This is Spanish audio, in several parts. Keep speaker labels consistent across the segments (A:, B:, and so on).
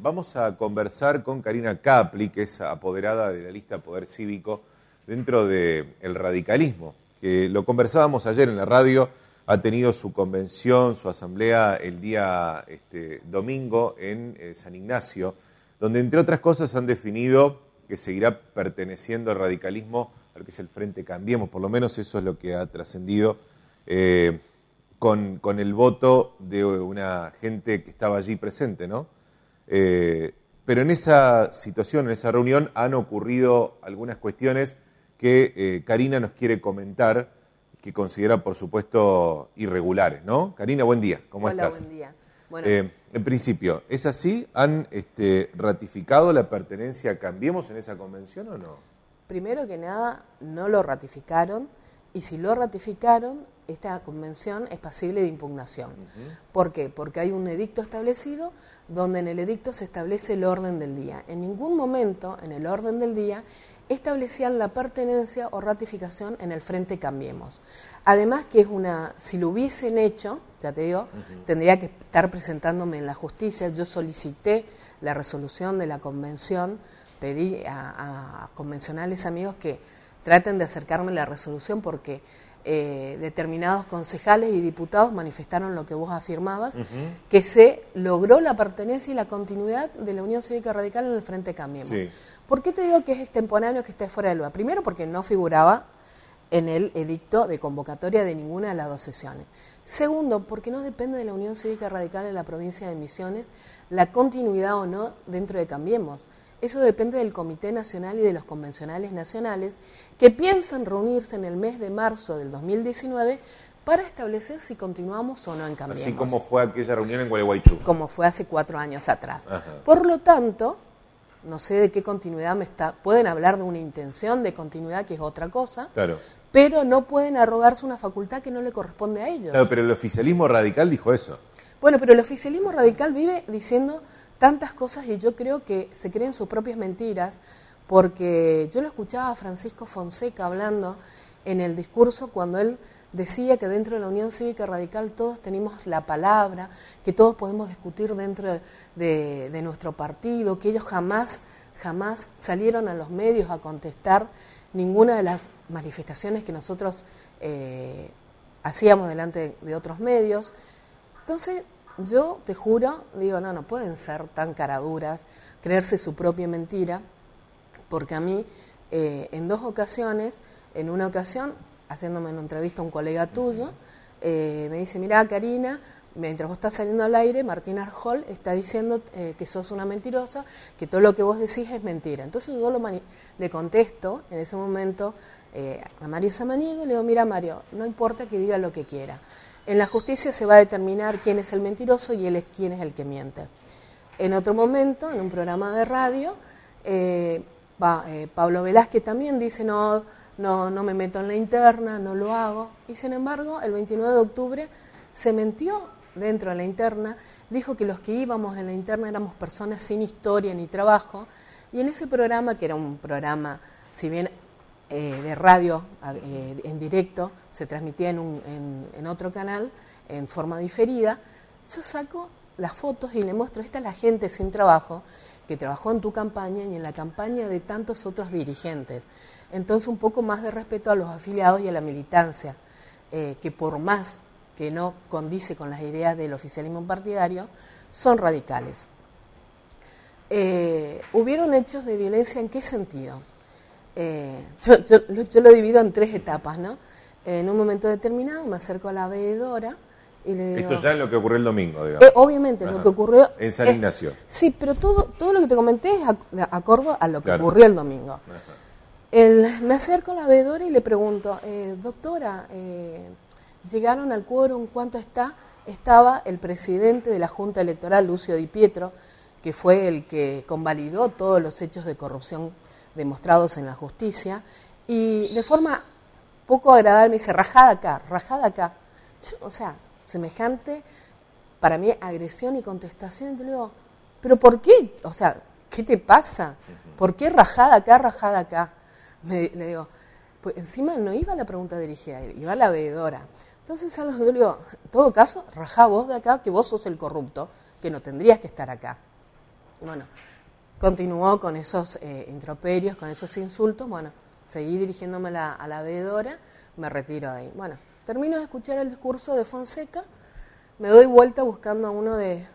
A: vamos a conversar con Karina Capli, que es apoderada de la lista Poder Cívico dentro del radicalismo, que lo conversábamos ayer en la radio, ha tenido su convención, su asamblea el día este, domingo en eh, San Ignacio, donde entre otras cosas han definido que seguirá perteneciendo al radicalismo, al que es el Frente Cambiemos, por lo menos eso es lo que ha trascendido. Eh, con, el voto de una gente que estaba allí presente, ¿no? Eh, pero en esa situación, en esa reunión, han ocurrido algunas cuestiones que eh, Karina nos quiere comentar, que considera, por supuesto, irregulares, ¿no? Karina, buen día, ¿cómo
B: Hola,
A: estás?
B: buen día.
A: Eh, en principio, ¿es así? ¿Han este, ratificado la pertenencia a Cambiemos en esa convención o no?
B: Primero que nada, no lo ratificaron y si lo ratificaron, esta convención es pasible de impugnación. ¿Por qué? Porque hay un edicto establecido donde en el edicto se establece el orden del día. En ningún momento en el orden del día establecían la pertenencia o ratificación en el Frente Cambiemos. Además que es una, si lo hubiesen hecho, ya te digo, tendría que estar presentándome en la justicia. Yo solicité la resolución de la convención, pedí a, a convencionales amigos que traten de acercarme a la resolución porque eh, determinados concejales y diputados manifestaron lo que vos afirmabas, que se logró la pertenencia y la continuidad de la Unión Cívica Radical en el Frente Cambiemos. ¿Por qué te digo que es extemporáneo que esté fuera de lugar? Primero porque no figuraba en el edicto de convocatoria de ninguna de las dos sesiones. Segundo, porque no depende de la Unión Cívica Radical en la provincia de Misiones la continuidad o no dentro de Cambiemos. Eso depende del Comité Nacional y de los convencionales nacionales que piensan reunirse en el mes de marzo del 2019 para establecer si continuamos o no en Cambiemos.
A: Así como fue aquella reunión en Gualeguaychú.
B: Como fue hace cuatro años atrás. Por lo tanto, no sé de qué continuidad me está... Pueden hablar de una intención de continuidad, que es otra cosa.
A: Claro.
B: Pero no pueden arrogarse una facultad que no le corresponde a ellos.
A: Claro, pero el oficialismo radical dijo eso.
B: Bueno, pero el oficialismo radical vive diciendo tantas cosas y yo creo que se creen sus propias mentiras, porque yo lo escuchaba a Francisco Fonseca hablando en el discurso cuando él decía que dentro de la Unión Cívica Radical todos tenemos la palabra, que todos podemos discutir dentro de, nuestro partido, que ellos jamás, jamás salieron a los medios a contestar ninguna de las manifestaciones que nosotros eh, hacíamos delante de otros medios. Entonces, yo te juro, digo, no, no pueden ser tan caraduras, creerse su propia mentira, porque a mí, eh, en dos ocasiones, en una ocasión, haciéndome una entrevista a un colega tuyo, eh, me dice, mira, Karina, mientras vos estás saliendo al aire, Martín Arjol está diciendo eh, que sos una mentirosa, que todo lo que vos decís es mentira. Entonces yo lo le contesto en ese momento a Mario Samaniego y le digo, mira Mario, no importa que diga lo que quiera. En la justicia se va a determinar quién es el mentiroso y él es quién es el que miente. En otro momento, en un programa de radio, eh, eh, Pablo Velázquez también dice, no, no, no me meto en la interna, no lo hago. Y sin embargo, el 29 de octubre se mentió dentro de la interna, dijo que los que íbamos en la interna éramos personas sin historia ni trabajo, y en ese programa, que era un programa, si bien eh, de radio eh, en directo, se transmitía en, un, en, otro canal en forma diferida, yo saco las fotos y le muestro, esta es la gente sin trabajo que trabajó en tu campaña y en la campaña de tantos otros dirigentes. Entonces un poco más de respeto a los afiliados y a la militancia, eh, que por más que no condice con las ideas del oficialismo partidario, son radicales. ¿Hubieron hechos de violencia en qué sentido? Eh, yo, lo divido en tres etapas, ¿no? En un momento determinado me acerco a la veedora y le digo...
A: Esto ya es lo que ocurrió el domingo, digamos.
B: Eh, obviamente, lo que ocurrió...
A: En San Ignacio.
B: sí, pero todo, todo lo que te comenté es de acuerdo a lo que ocurrió el domingo. El, me acerco a la veedora y le pregunto, eh, doctora, ¿llegaron al quórum? ¿Cuánto está? Estaba el presidente de la Junta Electoral, Lucio Di Pietro, que fue el que convalidó todos los hechos de corrupción demostrados en la justicia, y de forma poco agradable me dice, rajada acá, rajada acá. o sea, semejante, para mí, agresión y contestación. Le digo, ¿pero por qué? O sea, ¿qué te pasa? ¿Por qué rajada acá, rajada acá? Me, le digo, pues encima no iba la pregunta dirigida, iba la veedora. Entonces a los le digo, en todo caso, rajá vos de acá, que vos sos el corrupto, que no tendrías que estar acá. Bueno, continuó con esos eh, introperios, con esos insultos. Bueno, seguí dirigiéndome a la, a la veedora, me retiro de ahí. Bueno, termino de escuchar el discurso de Fonseca, me doy vuelta buscando a uno de,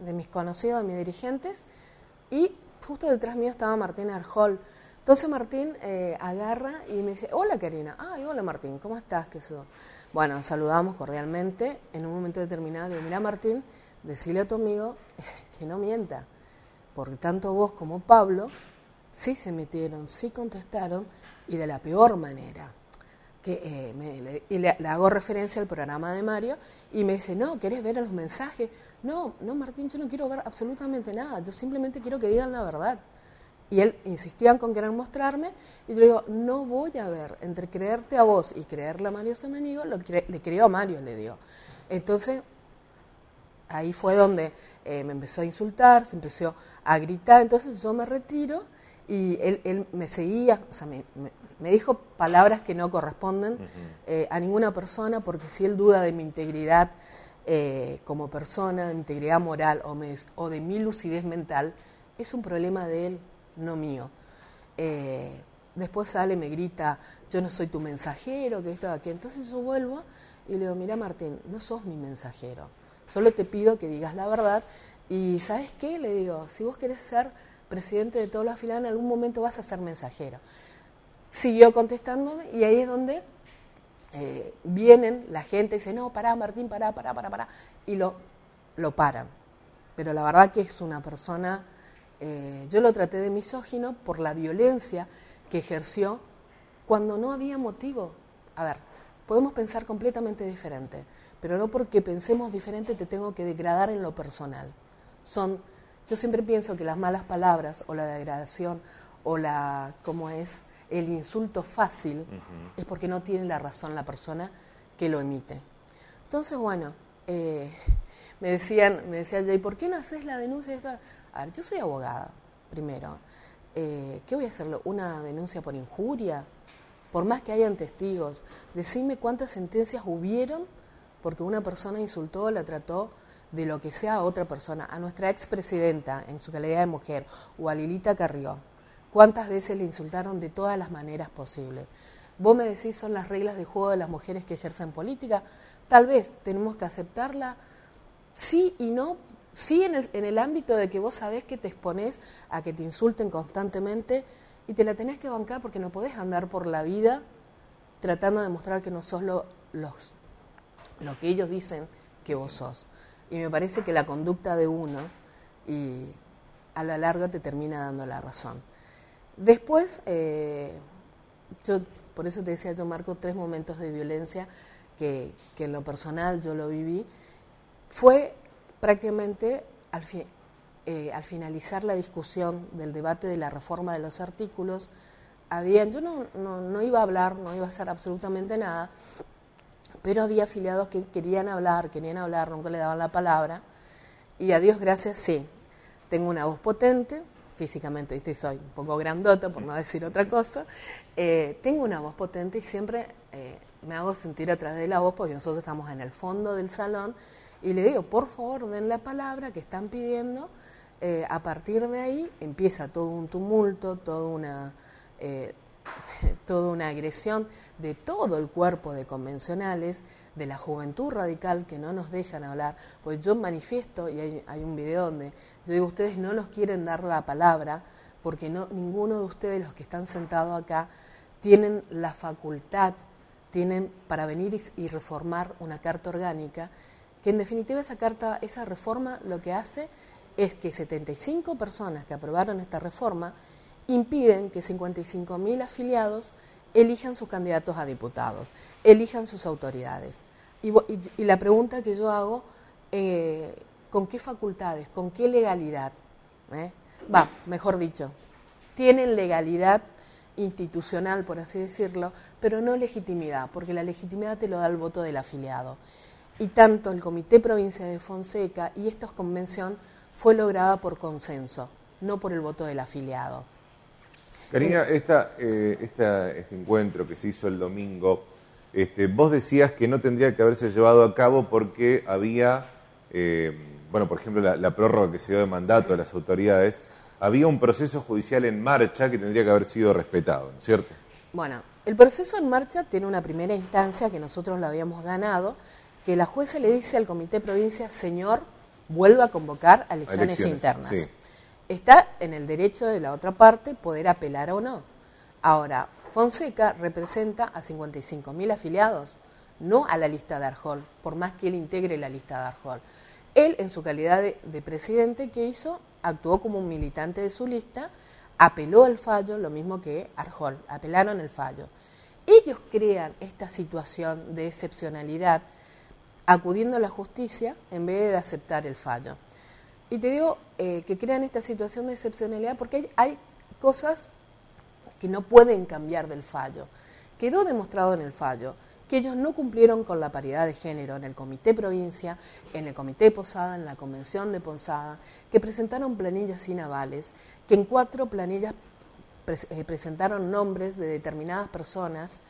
B: mis conocidos, de mis dirigentes, y justo detrás mío estaba Martín Arjol. Entonces Martín eh, agarra y me dice, hola Karina, ay, hola Martín, ¿cómo estás? ¿Qué bueno, saludamos cordialmente. En un momento determinado le mira Martín, decile a tu amigo que no mienta, porque tanto vos como Pablo sí se metieron, sí contestaron y de la peor manera. Que, eh, y le, hago referencia al programa de Mario y me dice, no, ¿querés ver los mensajes? No, no, Martín, yo no quiero ver absolutamente nada, yo simplemente quiero que digan la verdad. Y él insistía con querer mostrarme, y yo le digo, no voy a ver, entre creerte a vos y creerle a Mario Semenigo, lo le creo a Mario, le digo. Entonces, ahí fue donde eh, me empezó a insultar, se empezó a gritar, entonces yo me retiro y él, él me seguía, o sea, me, me, dijo palabras que no corresponden eh, a ninguna persona, porque si él duda de mi integridad eh, como persona, de mi integridad moral o, o de mi lucidez mental, es un problema de él no mío. Después sale, me grita, yo no soy tu mensajero, que esto, aquí. Entonces yo vuelvo y le digo, mira Martín, no sos mi mensajero. Solo te pido que digas la verdad. Y ¿sabes qué? Le digo, si vos querés ser presidente de toda la fila, en algún momento vas a ser mensajero. Siguió contestándome y ahí es donde eh, vienen la gente y dice, no, pará Martín, pará, pará, pará, pará. Y lo, lo paran. Pero la verdad que es una persona eh, yo lo traté de misógino por la violencia que ejerció cuando no había motivo. A ver, podemos pensar completamente diferente, pero no porque pensemos diferente te tengo que degradar en lo personal. Son, yo siempre pienso que las malas palabras o la degradación o la, como es, el insulto fácil es porque no tiene la razón la persona que lo emite. Entonces, bueno, eh, me decían, me decían, ¿y por qué no haces la denuncia? A ver, yo soy abogada, primero. Eh, ¿Qué voy a hacerlo? ¿Una denuncia por injuria? Por más que hayan testigos, decime cuántas sentencias hubieron porque una persona insultó o la trató de lo que sea a otra persona, a nuestra expresidenta en su calidad de mujer o a Lilita Carrió. ¿Cuántas veces le insultaron de todas las maneras posibles? Vos me decís son las reglas de juego de las mujeres que ejercen política. Tal vez tenemos que aceptarla sí y no, sí en el, en el ámbito de que vos sabés que te exponés a que te insulten constantemente y te la tenés que bancar porque no podés andar por la vida tratando de mostrar que no sos lo, lo que ellos dicen que vos sos. Y me parece que la conducta de uno y a la larga te termina dando la razón. Después, eh, yo, por eso te decía, yo marco tres momentos de violencia que, que en lo personal yo lo viví fue prácticamente al, eh, al, finalizar la discusión del debate de la reforma de los artículos, habían, yo no, no, iba a hablar, no iba a hacer absolutamente nada, pero había afiliados que querían hablar, querían hablar, nunca le daban la palabra, y a Dios gracias sí, tengo una voz potente, físicamente, ¿viste? soy un poco grandota, por no decir otra cosa, eh, tengo una voz potente y siempre eh, me hago sentir a de la voz, porque nosotros estamos en el fondo del salón, y le digo, por favor, den la palabra que están pidiendo. Eh, a partir de ahí empieza todo un tumulto, toda una, eh, toda una agresión de todo el cuerpo de convencionales, de la juventud radical que no nos dejan hablar. Pues yo manifiesto, y hay, hay un video donde yo digo, ustedes no nos quieren dar la palabra porque no, ninguno de ustedes, los que están sentados acá, tienen la facultad, tienen para venir y reformar una carta orgánica que en definitiva esa carta, esa reforma lo que hace es que 75 personas que aprobaron esta reforma impiden que 55.000 afiliados elijan sus candidatos a diputados, elijan sus autoridades. Y, la pregunta que yo hago, eh, ¿con qué facultades, con qué legalidad? ¿Eh? Va, mejor dicho, tienen legalidad institucional, por así decirlo, pero no legitimidad, porque la legitimidad te lo da el voto del afiliado y tanto el Comité Provincial de Fonseca y esta convención fue lograda por consenso, no por el voto del afiliado.
A: Karina, esta, eh, este encuentro que se hizo el domingo, este, vos decías que no tendría que haberse llevado a cabo porque había eh, bueno, por ejemplo, la, la prórroga que se dio de mandato de las autoridades, había un proceso judicial en marcha que tendría que haber sido respetado, ¿no es cierto?
B: Bueno, el proceso en marcha tiene una primera instancia que nosotros la habíamos ganado, que la jueza le dice al Comité Provincia, señor, vuelva a convocar a elecciones, internas. Está en el derecho de la otra parte poder apelar o no. Ahora, Fonseca representa a 55.000 afiliados, no a la lista de Arjol, por más que él integre la lista de Arjol. Él, en su calidad de, de presidente, ¿qué hizo? Actuó como un militante de su lista, apeló el fallo, lo mismo que Arjol, apelaron el fallo. Ellos crean esta situación de excepcionalidad acudiendo a la justicia en vez de aceptar el fallo. Y te digo eh, que crean esta situación de excepcionalidad porque hay, cosas que no pueden cambiar del fallo. Quedó demostrado en el fallo que ellos no cumplieron con la paridad de género en el Comité Provincia, en el Comité Posada, en la Convención de Posada, que presentaron planillas sin avales, que en cuatro planillas eh, presentaron nombres de determinadas personas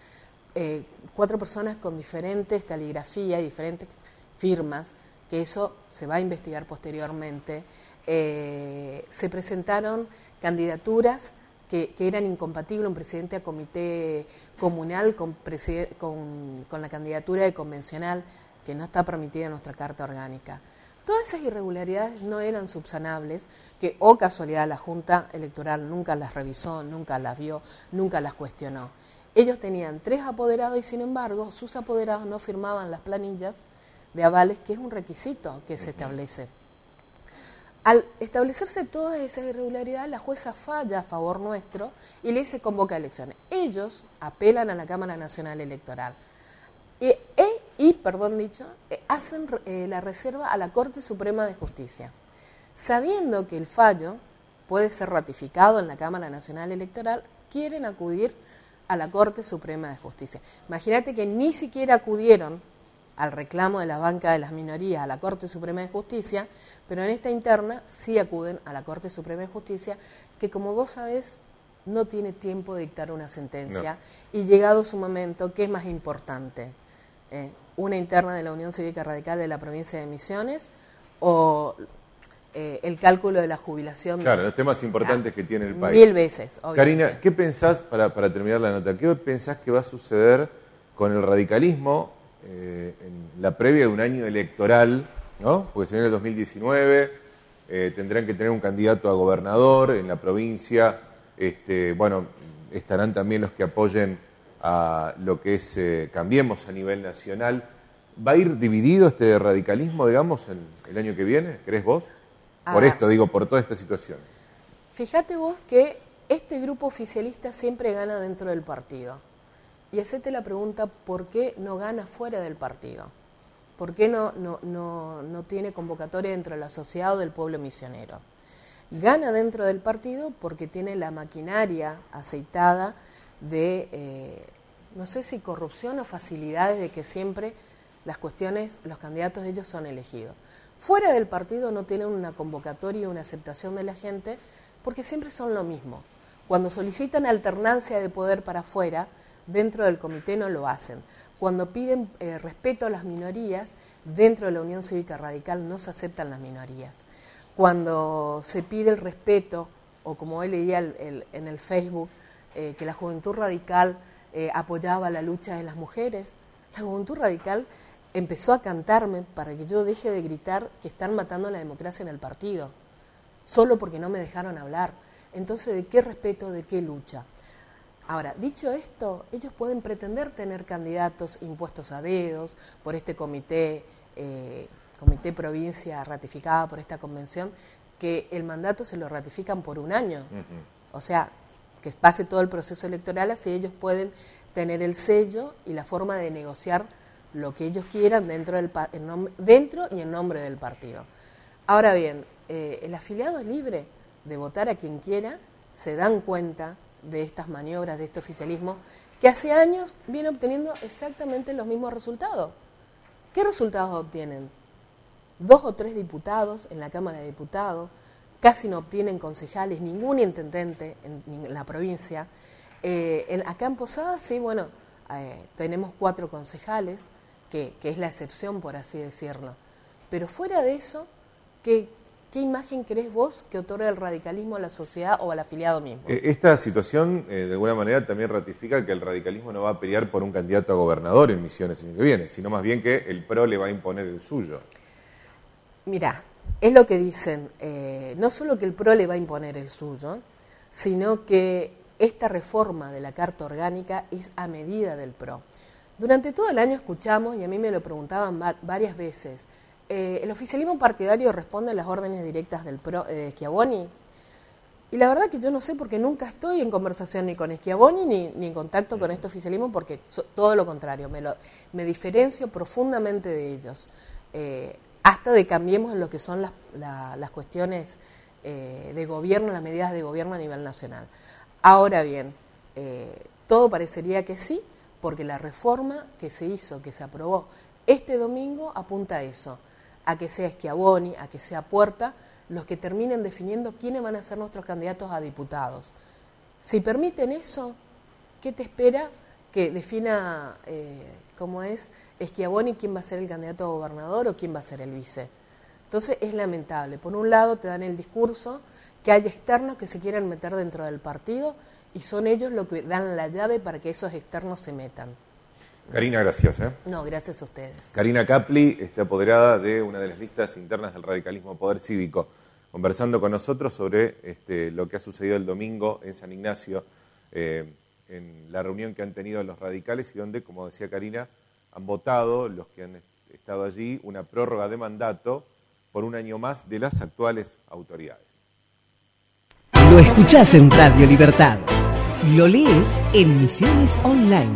B: eh, cuatro personas con diferentes caligrafía y diferentes firmas, que eso se va a investigar posteriormente. Eh, se presentaron candidaturas que, eran incompatibles, un presidente a comité comunal con, con, la candidatura de convencional, que no está permitida en nuestra Carta Orgánica. Todas esas irregularidades no eran subsanables, que o oh casualidad la Junta Electoral nunca las revisó, nunca las vio, nunca las cuestionó. Ellos tenían tres apoderados y sin embargo sus apoderados no firmaban las planillas de avales, que es un requisito que se establece. Al establecerse todas esas irregularidades, la jueza falla a favor nuestro y le dice convoca elecciones. Ellos apelan a la Cámara Nacional Electoral y, e, y perdón dicho, eh, hacen eh, la reserva a la Corte Suprema de Justicia, sabiendo que el fallo puede ser ratificado en la Cámara Nacional Electoral, quieren acudir a la Corte Suprema de Justicia. Imagínate que ni siquiera acudieron al reclamo de la banca de las minorías a la Corte Suprema de Justicia, pero en esta interna sí acuden a la Corte Suprema de Justicia, que como vos sabés no tiene tiempo de dictar una sentencia y llegado su momento, ¿qué es más importante? Eh, ¿Una interna de la Unión Cívica Radical de la provincia de Misiones o eh, el cálculo de la jubilación.
A: Claro, los temas importantes que tiene el país.
B: Mil veces.
A: Karina, ¿qué pensás, para, para, terminar la nota, qué pensás que va a suceder con el radicalismo eh, en la previa de un año electoral, ¿no? Porque se viene el 2019, eh, tendrán que tener un candidato a gobernador en la provincia, este, bueno, estarán también los que apoyen a lo que es Cambiemos a nivel nacional. ¿Va a ir dividido este radicalismo, digamos, en el año que viene? ¿Crees vos? Por esto, digo, por toda esta situación.
B: Fíjate vos que este grupo oficialista siempre gana dentro del partido. Y hacete la pregunta, ¿por qué no gana fuera del partido? ¿Por qué no, no, no, no tiene convocatoria dentro de la sociedad o del pueblo misionero? Gana dentro del partido porque tiene la maquinaria aceitada de, eh, no sé si corrupción o facilidades de que siempre las cuestiones, los candidatos ellos son elegidos. Fuera del partido no tienen una convocatoria una aceptación de la gente porque siempre son lo mismo. Cuando solicitan alternancia de poder para afuera, dentro del comité no lo hacen. Cuando piden eh, respeto a las minorías, dentro de la Unión Cívica Radical no se aceptan las minorías. Cuando se pide el respeto, o como hoy leía en el Facebook, eh, que la Juventud Radical eh, apoyaba la lucha de las mujeres, la Juventud Radical empezó a cantarme para que yo deje de gritar que están matando la democracia en el partido, solo porque no me dejaron hablar. Entonces, ¿de qué respeto, de qué lucha? Ahora, dicho esto, ellos pueden pretender tener candidatos impuestos a dedos por este comité, eh, comité provincia ratificada por esta convención, que el mandato se lo ratifican por un año. O sea, que pase todo el proceso electoral, así ellos pueden tener el sello y la forma de negociar lo que ellos quieran dentro, del, dentro y en nombre del partido. Ahora bien, eh, el afiliado es libre de votar a quien quiera, se dan cuenta de estas maniobras, de este oficialismo, que hace años viene obteniendo exactamente los mismos resultados. ¿Qué resultados obtienen? Dos o tres diputados en la Cámara de Diputados, casi no obtienen concejales, ningún intendente en, la provincia. Eh, acá en Posada, sí, bueno, eh, tenemos cuatro concejales, que, es la excepción, por así decirlo. Pero fuera de eso, ¿qué, ¿qué imagen crees vos que otorga el radicalismo a la sociedad o al afiliado mismo?
A: Eh, esta situación, eh, de alguna manera, también ratifica que el radicalismo no va a pelear por un candidato a gobernador en Misiones el año que viene, sino más bien que el PRO le va a imponer el suyo.
B: Mirá, es lo que dicen, eh, no solo que el PRO le va a imponer el suyo, sino que esta reforma de la Carta Orgánica es a medida del PRO. Durante todo el año escuchamos, y a mí me lo preguntaban varias veces, eh, ¿el oficialismo partidario responde a las órdenes directas del PRO, eh, de Schiavoni? Y la verdad que yo no sé porque nunca estoy en conversación ni con Schiavoni ni, ni en contacto con este oficialismo porque todo lo contrario, me, lo, me diferencio profundamente de ellos. Eh, hasta de cambiemos en lo que son las, las cuestiones de gobierno, las medidas de gobierno a nivel nacional. Ahora bien, todo parecería que sí, porque la reforma que se hizo, que se aprobó este domingo, apunta a eso, a que sea Schiavoni, a que sea Puerta, los que terminen definiendo quiénes van a ser nuestros candidatos a diputados. Si permiten eso, ¿qué te espera que defina eh, cómo es Schiavoni quién va a ser el candidato a gobernador o quién va a ser el vice. Entonces es lamentable. Por un lado te dan el discurso que hay externos que se quieren meter dentro del partido y son ellos los que dan la llave para que esos externos se metan.
A: Karina, gracias. ¿eh?
B: No, gracias a ustedes.
A: Karina Capli está apoderada de una de las listas internas del radicalismo Poder Cívico, conversando con nosotros sobre este, lo que ha sucedido el domingo en San Ignacio, eh, en la reunión que han tenido los radicales y donde, como decía Karina, han votado, los que han estado allí, una prórroga de mandato por un año más de las actuales autoridades.
C: Lo escuchás en Radio Libertad. Lo lees en Misiones Online.